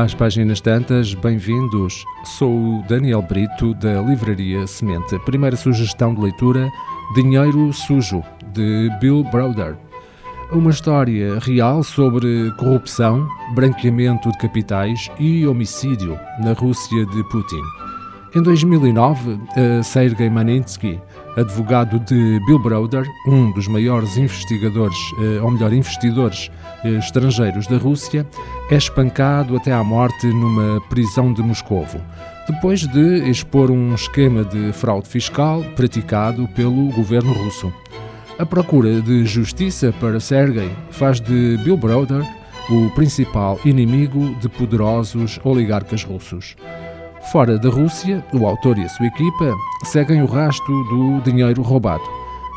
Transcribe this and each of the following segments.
Às páginas tantas, bem-vindos. Sou o Daniel Brito, da Livraria Semente. Primeira sugestão de leitura: Dinheiro Sujo, de Bill Browder. Uma história real sobre corrupção, branqueamento de capitais e homicídio na Rússia de Putin. Em 2009, Sergei Magnitsky, advogado de Bill Browder, um dos maiores investigadores, eh, ou melhor, investidores eh, estrangeiros da Rússia, é espancado até à morte numa prisão de Moscovo, depois de expor um esquema de fraude fiscal praticado pelo governo russo. A procura de justiça para Sergei faz de Bill Browder o principal inimigo de poderosos oligarcas russos. Fora da Rússia, o autor e a sua equipa seguem o rastro do dinheiro roubado,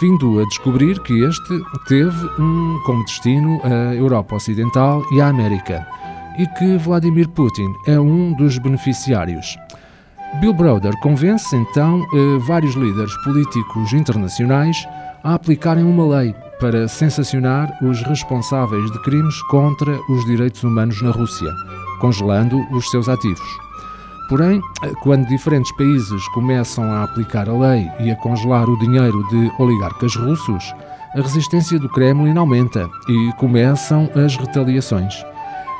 vindo a descobrir que este teve um, como destino a Europa Ocidental e a América, e que Vladimir Putin é um dos beneficiários. Bill Browder convence então eh, vários líderes políticos internacionais a aplicarem uma lei para sensacionar os responsáveis de crimes contra os direitos humanos na Rússia, congelando os seus ativos. Porém, quando diferentes países começam a aplicar a lei e a congelar o dinheiro de oligarcas russos, a resistência do Kremlin aumenta e começam as retaliações.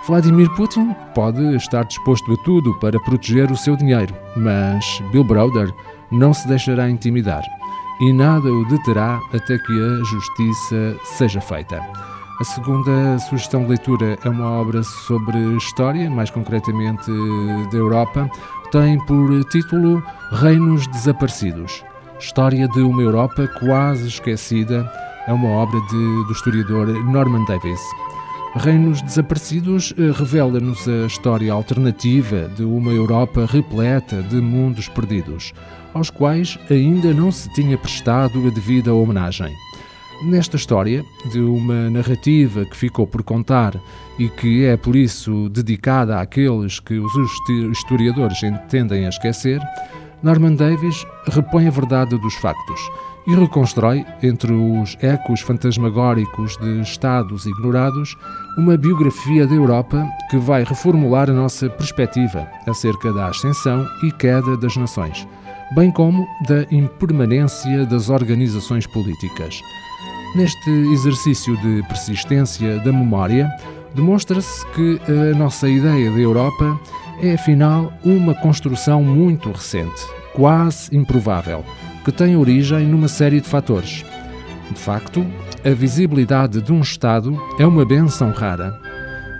Vladimir Putin pode estar disposto a tudo para proteger o seu dinheiro, mas Bill Browder não se deixará intimidar e nada o deterá até que a justiça seja feita. A segunda sugestão de leitura é uma obra sobre história, mais concretamente da Europa. Tem por título Reinos Desaparecidos. História de uma Europa quase esquecida. É uma obra de, do historiador Norman Davis. Reinos Desaparecidos eh, revela-nos a história alternativa de uma Europa repleta de mundos perdidos, aos quais ainda não se tinha prestado a devida homenagem. Nesta história, de uma narrativa que ficou por contar e que é por isso dedicada àqueles que os historiadores tendem a esquecer, Norman Davis repõe a verdade dos factos e reconstrói, entre os ecos fantasmagóricos de estados ignorados, uma biografia da Europa que vai reformular a nossa perspectiva acerca da ascensão e queda das nações, bem como da impermanência das organizações políticas. Neste exercício de persistência da memória, demonstra-se que a nossa ideia da Europa é afinal uma construção muito recente, quase improvável, que tem origem numa série de fatores. De facto, a visibilidade de um Estado é uma benção rara.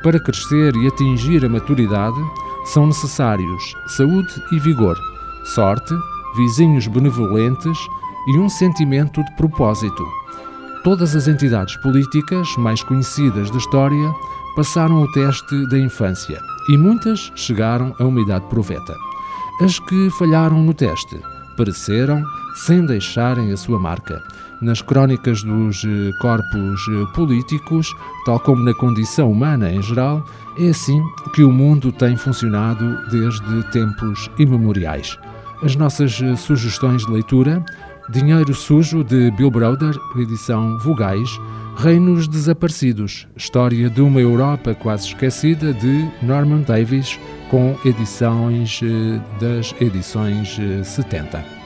Para crescer e atingir a maturidade, são necessários saúde e vigor, sorte, vizinhos benevolentes e um sentimento de propósito Todas as entidades políticas mais conhecidas da história passaram o teste da infância e muitas chegaram a uma idade proveta. As que falharam no teste pereceram sem deixarem a sua marca. Nas crónicas dos eh, corpos eh, políticos, tal como na condição humana em geral, é assim que o mundo tem funcionado desde tempos imemoriais. As nossas eh, sugestões de leitura Dinheiro Sujo, de Bill Browder, edição Vogais, Reinos Desaparecidos, História de uma Europa Quase Esquecida, de Norman Davis, com edições eh, das edições 70.